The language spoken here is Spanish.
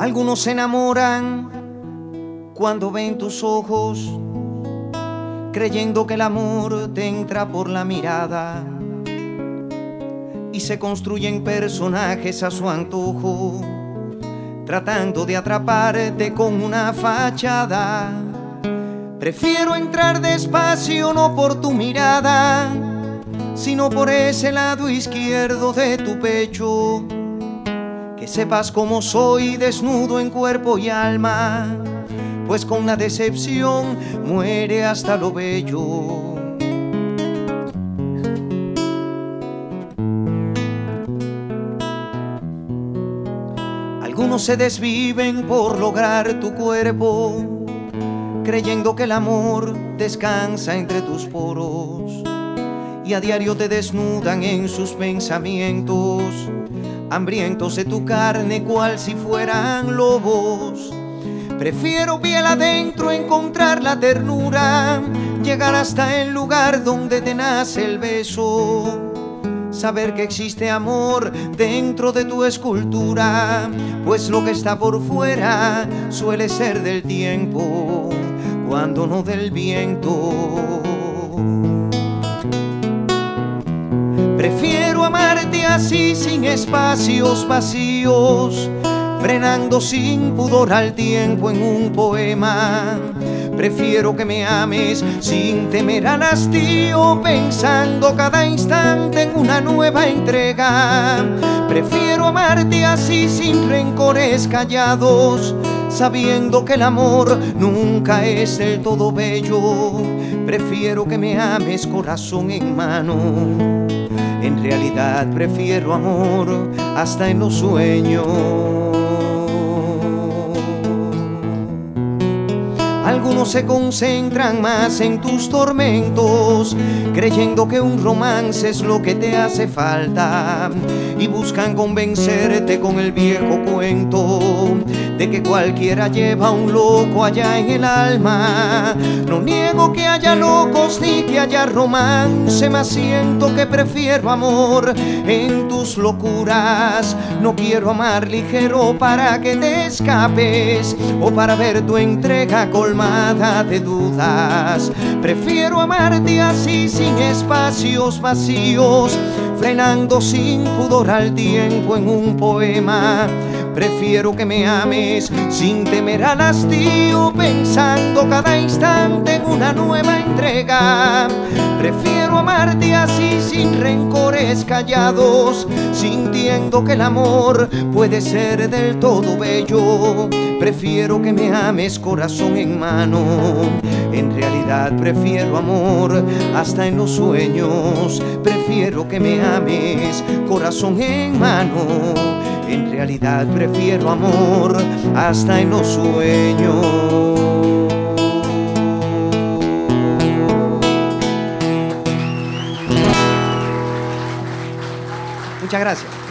Algunos se enamoran cuando ven tus ojos, creyendo que el amor te entra por la mirada y se construyen personajes a su antojo, tratando de atraparte con una fachada. Prefiero entrar despacio no por tu mirada, sino por ese lado izquierdo de tu pecho. Sepas cómo soy desnudo en cuerpo y alma, pues con la decepción muere hasta lo bello. Algunos se desviven por lograr tu cuerpo, creyendo que el amor descansa entre tus poros a diario te desnudan en sus pensamientos, hambrientos de tu carne cual si fueran lobos. Prefiero piel adentro encontrar la ternura, llegar hasta el lugar donde te nace el beso saber que existe amor dentro de tu escultura, pues lo que está por fuera suele ser del tiempo, cuando no del viento. Prefiero amarte así sin espacios vacíos, frenando sin pudor al tiempo en un poema Prefiero que me ames sin temer al hastío, pensando cada instante en una nueva entrega. Prefiero amarte así sin rencores callados, sabiendo que el amor nunca es del todo bello. Prefiero que me ames corazón en mano. En realidad prefiero amor hasta en los sueños. Algunos se concentran más en tus tormentos, creyendo que un romance es lo que te hace falta y buscan convencerte con el viejo cuento de que cualquiera lleva un loco allá en el alma. No niego que haya locos ni que haya romance, mas siento que prefiero amor en tus locuras. No quiero amar ligero para que te escapes o para ver tu entrega colmada de dudas. Prefiero amarte así sin espacios vacíos, frenando sin pudor al tiempo en un poema. Prefiero que me ames sin temer al hastío, pensando cada instante en una nueva entrega. Prefiero amarte así sin rencores callados, sintiendo que el amor puede ser del todo bello. Prefiero que me ames corazón en mano. En realidad prefiero amor hasta en los sueños. Prefiero que me ames corazón en mano. En realidad prefiero amor hasta en los sueños. Muchas gracias.